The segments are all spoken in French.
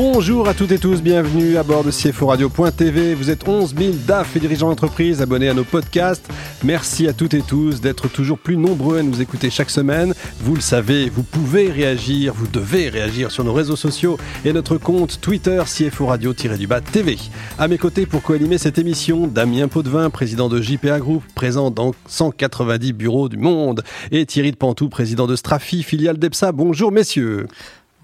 Bonjour à toutes et tous, bienvenue à bord de CFO Radio.tv. Vous êtes 11 000 DAF et dirigeants d'entreprise abonnés à nos podcasts. Merci à toutes et tous d'être toujours plus nombreux à nous écouter chaque semaine. Vous le savez, vous pouvez réagir, vous devez réagir sur nos réseaux sociaux et notre compte Twitter CFO Radio-du-bas TV. À mes côtés pour co-animer cette émission, Damien Potvin, président de JPA Group, présent dans 190 bureaux du monde, et Thierry de Pantou, président de Strafi, filiale d'EPSA. Bonjour messieurs.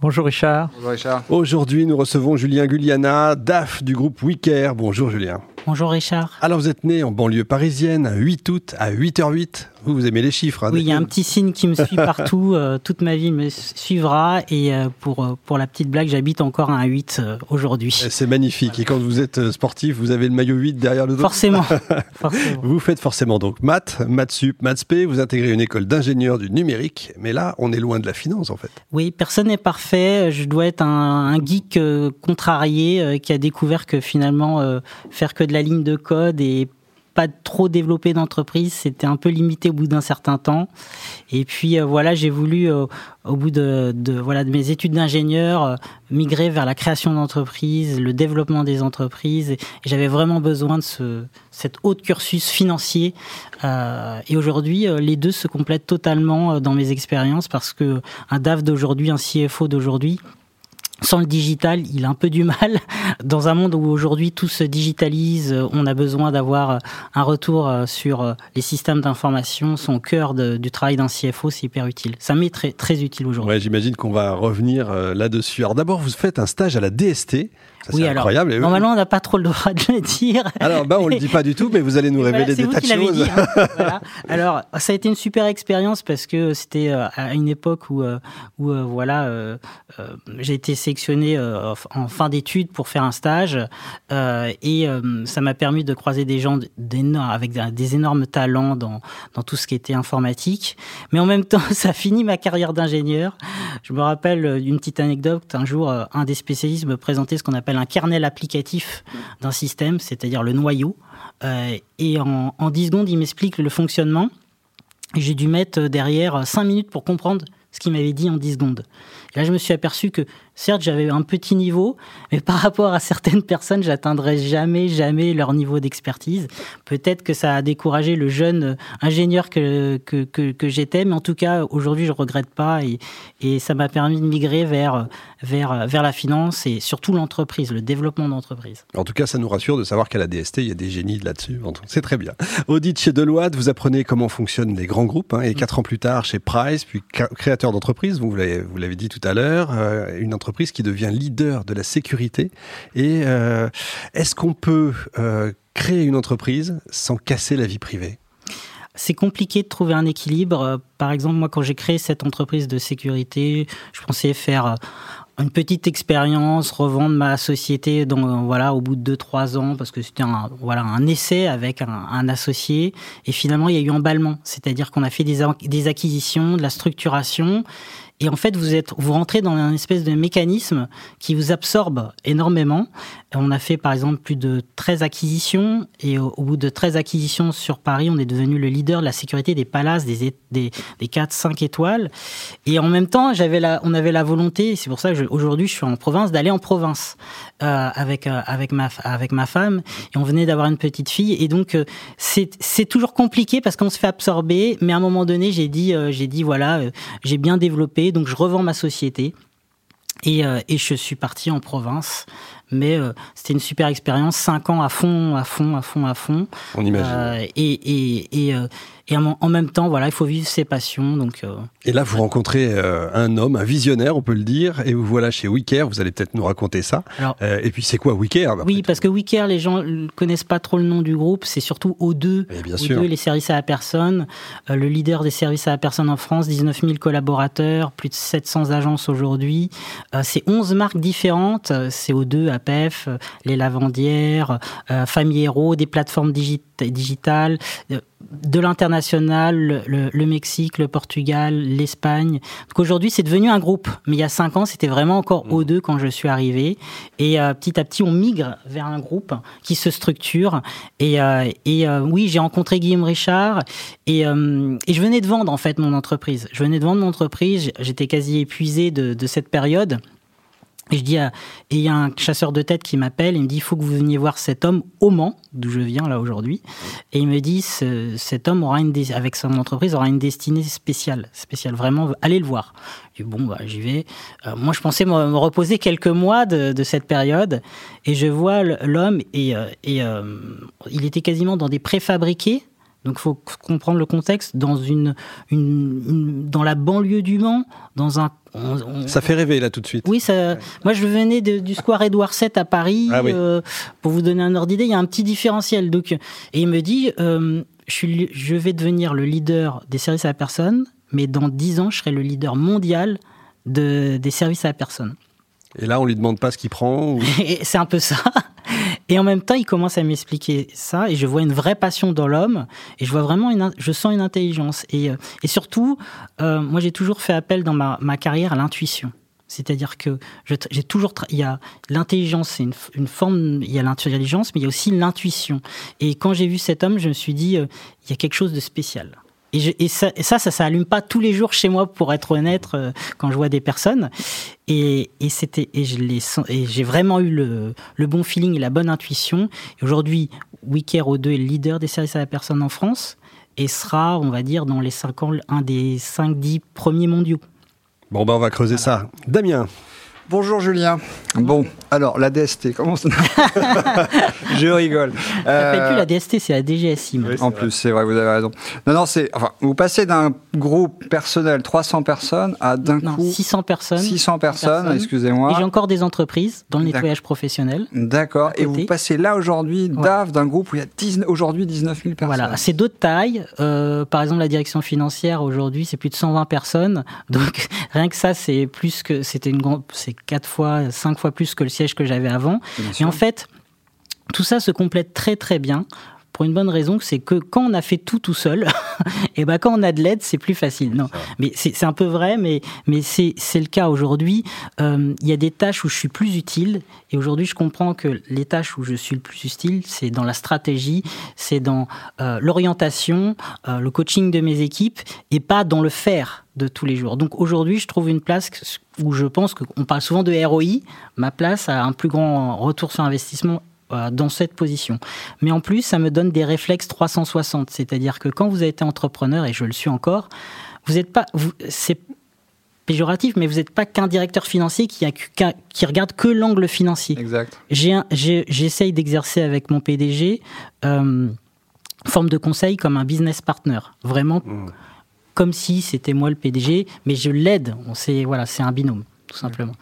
Bonjour Richard. Bonjour Richard. Aujourd'hui, nous recevons Julien Guliana, DAF du groupe Wicker. Bonjour Julien. Bonjour Richard. Alors vous êtes né en banlieue parisienne, 8 août à 8h08. Vous, vous aimez les chiffres. Hein, oui, il y a un petit signe qui me suit partout. Euh, toute ma vie me suivra. Et euh, pour, euh, pour la petite blague, j'habite encore à 8 aujourd'hui. C'est magnifique. Et quand vous êtes sportif, vous avez le maillot 8 derrière le dos? Forcément. forcément. Vous faites forcément donc maths, maths sup, maths p. Vous intégrez une école d'ingénieur du numérique. Mais là, on est loin de la finance en fait. Oui, personne n'est parfait. Je dois être un, un geek contrarié qui a découvert que finalement, faire que de la ligne de code et pas trop développé d'entreprise, c'était un peu limité au bout d'un certain temps. Et puis euh, voilà, j'ai voulu euh, au bout de, voilà de mes études d'ingénieur euh, migrer vers la création d'entreprises, le développement des entreprises. Et, j'avais vraiment besoin de ce cet haut cursus financier. et aujourd'hui, les deux se complètent totalement dans mes expériences parce que un DAF d'aujourd'hui, un CFO d'aujourd'hui sans le digital, il a un peu du mal. Dans un monde où aujourd'hui tout se digitalise, on a besoin d'avoir un retour sur les systèmes d'information. Son cœur du travail d'un CFO, c'est hyper utile. Ça m'est très, très utile aujourd'hui. Ouais, J'imagine qu'on va revenir euh, là-dessus. Alors d'abord, vous faites un stage à la DST oui, alors, incroyable. Normalement, on n'a pas trop le droit de le dire. Alors, bah, on le dit pas du tout, mais vous allez nous révéler des tas de choses. Dit, hein. Alors, ça a été une super expérience parce que c'était euh, à une époque où, euh, où voilà, j'ai été sélectionné en fin d'études pour faire un stage et ça m'a permis de croiser des gens avec des énormes talents dans, dans tout ce qui était informatique. Mais en même temps, ça finit ma carrière d'ingénieur. Je me rappelle d'une petite anecdote. Un jour, un des spécialistes me présentait ce qu'on appelle un kernel applicatif d'un système, c'est-à-dire le noyau. Euh, et en, en 10 secondes, il m'explique le fonctionnement. J'ai dû mettre derrière 5 minutes pour comprendre ce qu'il m'avait dit en 10 secondes. Là, je me suis aperçu que, certes, j'avais un petit niveau, mais par rapport à certaines personnes, j'atteindrai jamais, jamais leur niveau d'expertise. Peut-être que ça a découragé le jeune ingénieur que, que, que, j'étais, mais en tout cas, aujourd'hui, je regrette pas et, et ça m'a permis de migrer vers, vers, vers la finance et surtout l'entreprise, le développement d'entreprise. En tout cas, ça nous rassure de savoir qu'à la DST, il y a des génies là-dessus. C'est très bien. Audit chez Deloitte, vous apprenez comment fonctionnent les grands groupes, hein, et quatre ans plus tard chez Price, puis créateur d'entreprise, vous l'avez dit tout à l'heure, euh, une qui devient leader de la sécurité. Et euh, est-ce qu'on peut euh, créer une entreprise sans casser la vie privée? C'est compliqué de trouver un équilibre. Par exemple, moi, quand j'ai créé cette entreprise de sécurité, je pensais faire une petite expérience, revendre ma société dans, voilà, au bout de 2-3 ans, parce que c'était un, voilà, un essai avec un, un, associé. Et finalement, il y a eu emballement. C'est-à-dire qu'on a fait des, des acquisitions, de la structuration. Et en fait, vous êtes, vous rentrez dans un espèce de mécanisme qui vous absorbe énormément. On a fait, par exemple, plus de 13 acquisitions. Et au, bout de 13 acquisitions sur Paris, on est devenu le leader de la sécurité des palaces, des, des, des 4, 5 étoiles. Et en même temps, j'avais la, on avait la volonté, c'est pour ça que aujourd'hui, je suis en province, d'aller en province euh, avec, euh, avec, ma, avec ma femme. Et on venait d'avoir une petite fille. Et donc, euh, c'est toujours compliqué parce qu'on se fait absorber. Mais à un moment donné, j'ai dit, euh, j'ai dit, voilà, j'ai bien développé donc je revends ma société. Et, euh, et, je suis parti en province. Mais euh, c'était une super expérience, cinq ans à fond, à fond, à fond, à fond. On imagine. Euh, et, et, et, et en même temps, voilà, il faut vivre ses passions. Donc, et là, vous rencontrez un homme, un visionnaire, on peut le dire, et vous voilà chez WeCare. Vous allez peut-être nous raconter ça. Euh, et puis, c'est quoi WeCare Oui, parce que WeCare, les gens ne connaissent pas trop le nom du groupe. C'est surtout O2, bien sûr. les services à la personne. le leader des services à la personne en France, 19 000 collaborateurs, plus de 700 agences aujourd'hui. C'est 11 marques différentes. C'est O2 APEF, les lavandières, Famille Héros, des plateformes digitales, de l'international, le, Mexique, le Portugal, l'Espagne. Donc aujourd'hui, c'est devenu un groupe. Mais il y a cinq ans, c'était vraiment encore o deux quand je suis arrivé. Et petit à petit, on migre vers un groupe qui se structure. Et, et oui, j'ai rencontré Guillaume Richard et, et, je venais de vendre en fait mon entreprise. Je venais de vendre mon entreprise. J'étais quasi épuisé de, de cette période. Et je dis, et il y a un chasseur de tête qui m'appelle, il me dit, il faut que vous veniez voir cet homme au Mans, d'où je viens là aujourd'hui. Et il me dit, cet homme aura une, avec son entreprise, aura une destinée spéciale, spéciale, vraiment, allez le voir. Je dis, bon, bah, j'y vais. Euh, moi, je pensais me, reposer quelques mois de, cette période, et je vois l'homme, et, euh, euh, il était quasiment dans des préfabriqués, donc, il faut comprendre le contexte dans une, une, dans la banlieue du Mans, dans un. ça fait rêver là tout de suite. Oui, ça. Moi, je venais du Square Édouard VII à Paris. Ah euh, pour vous donner un ordre d'idée, il y a un petit différentiel. Donc, et il me dit, euh, je, suis, je vais devenir le leader des services à la personne, mais dans dix ans, je serai le leader mondial de, des services à la personne. Et là, on lui demande pas ce qu'il prend. C'est un peu ça. Et en même temps, il commence à m'expliquer ça, et je vois une vraie passion dans l'homme, et je vois vraiment, une, je sens une intelligence. Et, euh, surtout, euh, moi, j'ai toujours fait appel dans ma, carrière à l'intuition. C'est-à-dire que j'ai toujours, il y a l'intelligence, c'est une, une, forme, il y a l'intelligence, mais il y a aussi l'intuition. Et quand j'ai vu cet homme, je me suis dit, euh, il y a quelque chose de spécial. Et, ça, ça, ça, s'allume pas tous les jours chez moi, pour être honnête, euh, quand je vois des personnes. Et, c'était, et j'ai vraiment eu le, le, bon feeling et la bonne intuition. Aujourd'hui, Wicare O2 est le leader des services à la personne en France et sera, on va dire, dans les 5 ans, un des 5-10 premiers mondiaux. Bon, ben, on va creuser ça. Damien. Bonjour Julien. Bon, alors la DST, comment ça Je rigole. Ça s'appelle plus la DST, c'est la DGSI. en plus, c'est vrai, vous avez raison. Non, non, c'est. Enfin, vous passez d'un groupe personnel 300 personnes à d'un coup. 600 personnes. 600 personnes, excusez-moi. Et j'ai encore des entreprises dans le nettoyage professionnel. D'accord. Et vous passez là aujourd'hui, DAF, d'un groupe où il y a aujourd'hui 19 000 personnes. Voilà, c'est d'autres tailles. Euh, par exemple, la direction financière aujourd'hui, c'est plus de 120 personnes. Donc, rien que ça, c'est plus que. C'était une grande quatre fois, cinq fois plus que le siège que j'avais avant. et en fait, tout ça se complète très très bien pour une bonne raison, c'est que quand on a fait tout tout seul, et ben quand on a de l'aide, c'est plus facile. Non, mais c'est un peu vrai, mais mais c'est le cas aujourd'hui. Euh, il y a des tâches où je suis plus utile, et aujourd'hui je comprends que les tâches où je suis le plus utile, c'est dans la stratégie, c'est dans euh, l'orientation, euh, le coaching de mes équipes, et pas dans le faire de tous les jours. Donc aujourd'hui, je trouve une place où je pense qu'on parle souvent de ROI. Ma place a un plus grand retour sur investissement dans cette position. Mais en plus, ça me donne des réflexes 360, c'est-à-dire que quand vous avez été entrepreneur, et je le suis encore, vous n'êtes pas, c'est péjoratif, mais vous n'êtes pas qu'un directeur financier qui, a, qui regarde que l'angle financier. Exact. J'essaye d'exercer avec mon PDG euh, forme de conseil comme un business partner, vraiment mmh. comme si c'était moi le PDG, mais je l'aide. Voilà, c'est un binôme, tout simplement.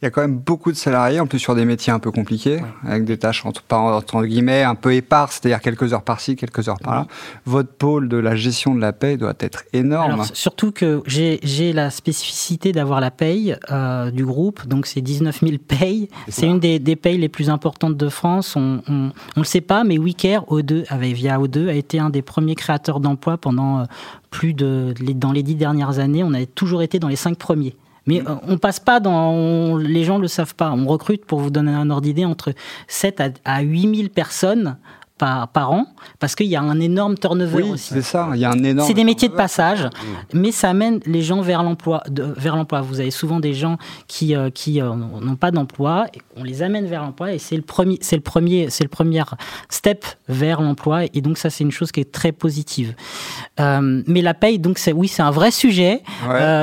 Il y a quand même beaucoup de salariés, en plus sur des métiers un peu compliqués, avec des tâches entre, entre guillemets un peu éparses, c'est-à-dire quelques heures par-ci, quelques heures par-là. Votre pôle de la gestion de la paye doit être énorme. surtout que j'ai la spécificité d'avoir la paye euh, du groupe, donc c'est 19 000 payes. C'est une des, des, payes les plus importantes de France. On ne le sait pas, mais WeCare, O2, avec, via O2, a été un des premiers créateurs d'emplois pendant euh, plus de... dans les dix dernières années. On a toujours été dans les cinq premiers. Mais euh, on passe pas dans. les gens le savent pas. On recrute, pour vous donner un ordre d'idée, entre 7 à, à 8 000 personnes par, an, parce qu'il y a un énorme turnover oui, c'est ça, il y a un énorme. C'est des métiers de passage, mais ça amène les gens vers l'emploi. Vers l'emploi, vous avez souvent des gens qui euh, qui euh, n'ont pas d'emploi, on les amène vers l'emploi, et c'est le premier, c'est le premier, c'est le premier step vers l'emploi, et donc ça c'est une chose qui est très positive. Euh, mais la paye, donc c'est oui, c'est un vrai sujet.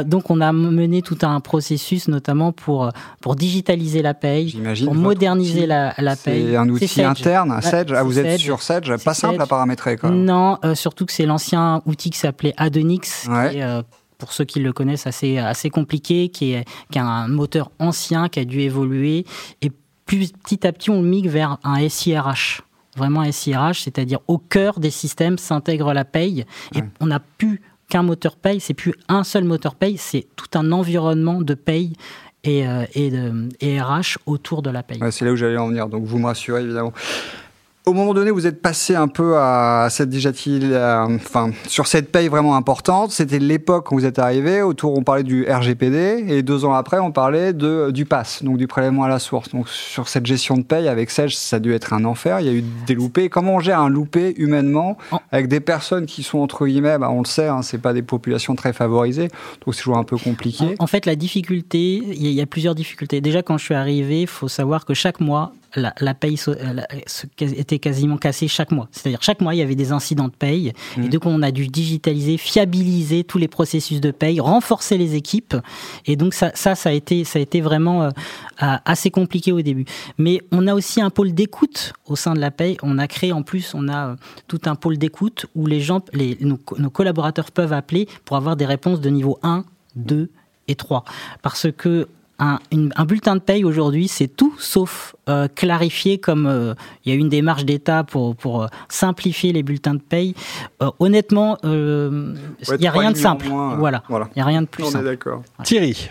donc on a mené tout un processus, notamment pour pour digitaliser la paye, pour moderniser la, la paye. C'est un outil interne, Sedge. Ah, vous êtes sur pas simple à paramétrer. Même. Non, euh, surtout que c'est l'ancien outil qui s'appelait Adonix, qui euh, pour ceux qui le connaissent, assez, assez compliqué, qui, est, qui a un moteur ancien, qui a dû évoluer. Et plus, petit à petit, on migre vers un SIRH. Vraiment SIRH, c'est-à-dire au cœur des systèmes s'intègre la paye. Et on n'a plus qu'un moteur paye, c'est plus un seul moteur paye, c'est tout un environnement de paye et, et, RH autour de la paye. c'est là où j'allais en venir, donc vous me rassurez évidemment. Au moment donné, vous êtes passé un peu à cette déjà euh, enfin sur cette paye vraiment importante. C'était l'époque où vous êtes arrivé. Autour, on parlait du RGPD et deux ans après, on parlait de du pass, donc du prélèvement à la source. Donc sur cette gestion de paye avec Sage, ça a dû être un enfer. Il y a eu des loupés. Comment on gère un loupé humainement avec des personnes qui sont entre guillemets, bah, on le sait, hein, c'est pas des populations très favorisées, donc c'est toujours un peu compliqué. En, fait, la difficulté, il y, y, a plusieurs difficultés. Déjà, quand je suis arrivé, il faut savoir que chaque mois, la, paye était quasiment cassée chaque mois. C'est-à-dire chaque mois, il y avait des incidents de paye. Et mmh. donc, on a dû digitaliser, fiabiliser tous les processus de paye, renforcer les équipes. Et donc, ça, ça, a, été, ça a été vraiment euh, assez compliqué au début. Mais on a aussi un pôle d'écoute au sein de la paye. On a créé, en plus, on a euh, tout un pôle d'écoute où les gens, les, nos, nos collaborateurs peuvent appeler pour avoir des réponses de niveau 1, 2 et 3. Parce que un, bulletin de paye aujourd'hui, c'est tout sauf euh, clarifié comme euh, il y a une démarche d'État pour, pour euh, simplifier les bulletins de paye. honnêtement, il n'y a rien de simple. voilà. Il n'y a rien de plus on simple. Est d'accord. Thierry.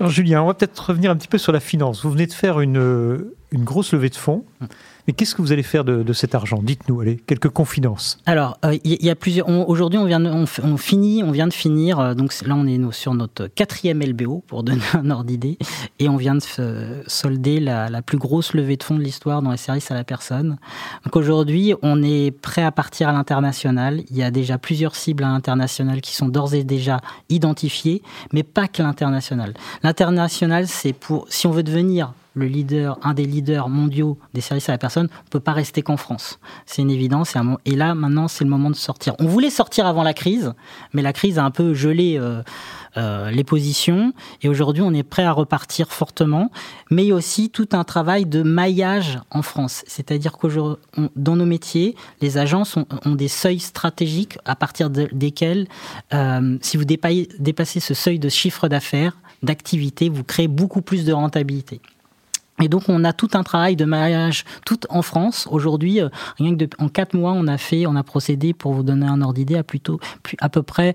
Alors Julien, on va peut-être revenir un petit peu sur la finance. Vous venez de faire une, une grosse levée de fonds. Hum. Mais qu'est-ce que vous allez faire de, cet argent? Dites-nous, allez, quelques confidences. Alors, il euh, y, a plusieurs. Aujourd'hui, on vient, de, on, finit, on vient de finir. Euh, donc là, on est sur notre quatrième LBO pour donner un ordre d'idée, et on vient de solder la, plus grosse levée de fonds de l'histoire dans les services à la personne. Donc aujourd'hui, on est prêt à partir à l'international. Il y a déjà plusieurs cibles à l'international qui sont d'ores et déjà identifiées, mais pas que l'international. L'international, c'est pour si on veut devenir le leader, un des leaders mondiaux des services à la personne, on peut pas rester qu'en France. C'est une évidence. Et là, maintenant, c'est le moment de sortir. On voulait sortir avant la crise, mais la crise a un peu gelé euh, euh, les positions. Et aujourd'hui, on est prêt à repartir fortement. Mais aussi tout un travail de maillage en France. C'est-à-dire qu'aujourd'hui, dans nos métiers, les agences ont, des seuils stratégiques à partir desquels, euh, si vous dépassez ce seuil de chiffre d'affaires, d'activité, vous créez beaucoup plus de rentabilité. Et donc on a tout un travail de maillage tout en France. Aujourd'hui, euh, rien que en quatre mois, on a fait, on a procédé pour vous donner un ordre d'idée à plutôt à peu près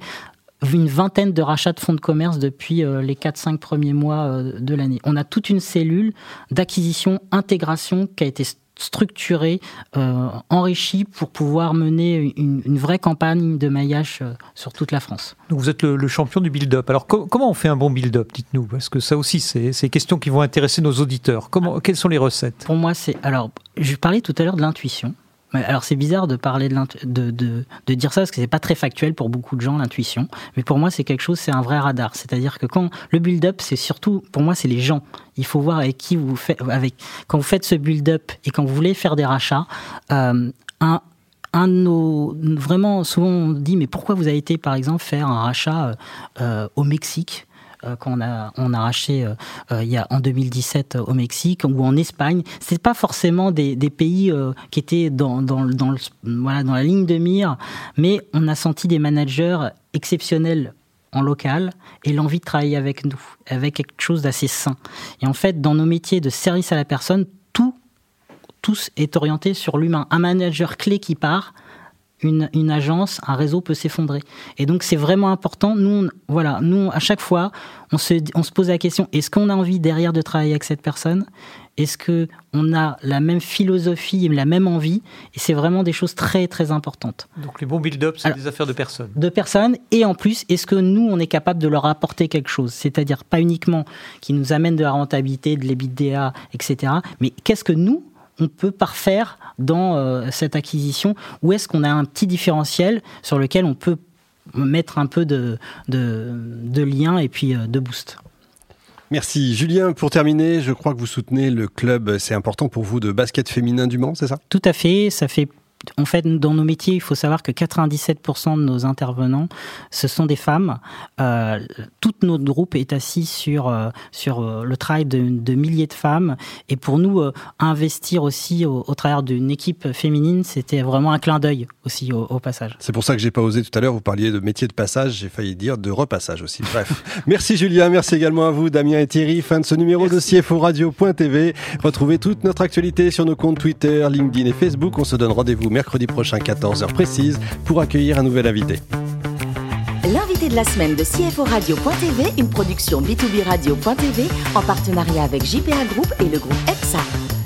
une vingtaine de rachats de fonds de commerce depuis euh, les 4-5 premiers mois euh, de l'année. On a toute une cellule d'acquisition, intégration qui a été structuré, euh, enrichi pour pouvoir mener une, vraie campagne de maillage euh, sur toute la France. Donc vous êtes le, champion du build-up. Alors comment on fait un bon build-up Dites-nous, parce que ça aussi, c'est des questions qui vont intéresser nos auditeurs. Comment, quelles sont les recettes? Pour moi, c'est alors je parlais tout à l'heure de l'intuition. Alors c'est bizarre de parler de, de, de, dire ça parce que c'est pas très factuel pour beaucoup de gens l'intuition, mais pour moi c'est quelque chose, c'est un vrai radar. C'est-à-dire que quand le build-up, c'est surtout pour moi c'est les gens. Il faut voir avec qui vous faites, avec quand vous faites ce build-up et quand vous voulez faire des rachats. Euh, un, un de nos vraiment souvent on dit mais pourquoi vous avez été par exemple faire un rachat euh, euh au Mexique? Qu'on a on a racheté euh, euh, il y a en 2017 au Mexique ou en Espagne. C'est pas forcément des, pays qui étaient dans dans la ligne de mire, mais on a senti des managers exceptionnels en local et l'envie de travailler avec nous, avec quelque chose d'assez sain. Et en fait, dans nos métiers de service à la personne, tout, tous est orienté sur l'humain. Un manager clé qui part, une, une, agence, un réseau peut s'effondrer. Et donc c'est vraiment important. Nous, voilà, nous à chaque fois, on se, on se pose la question est-ce qu'on a envie derrière de travailler avec cette personne? Est-ce que on a la même philosophie la même envie? Et c'est vraiment des choses très très importantes. Donc les bons build-up, c'est des affaires de personnes. De personnes. Et en plus, est-ce que nous, on est capable de leur apporter quelque chose? C'est-à-dire pas uniquement qui nous amène de la rentabilité, de l'EBITDA, etc. Mais qu'est-ce que nous, on peut parfaire dans euh, cette acquisition Où est-ce qu'on a un petit différentiel sur lequel on peut mettre un peu de, de, lien et puis euh, de boost? Merci. Julien, pour terminer, je crois que vous soutenez le club, c'est important pour vous, de basket féminin du Mans, c'est ça? Tout à fait. Ça fait en fait, dans nos métiers, il faut savoir que 97% de nos intervenants, ce sont des femmes. Euh, tout notre groupe est assis sur, euh, sur euh, le travail de, milliers de femmes. Et pour nous, euh, investir aussi au, travers d'une équipe féminine, c'était vraiment un clin d'œil aussi au, passage. C'est pour ça que j'ai pas osé tout à l'heure, vous parliez de métier de passage, j'ai failli dire de repassage aussi. Bref. merci Julien, merci également à vous, Damien et Thierry. Fin de ce numéro merci. de CFO Radio.tv. Retrouvez toute notre actualité sur nos comptes Twitter, LinkedIn et Facebook. On se donne mercredi prochain, 14h précise, pour accueillir un nouvel invité. L'invité de la semaine de CFO Radio.tv, une production B2B Radio.tv en partenariat avec JPA Group et le groupe EPSA.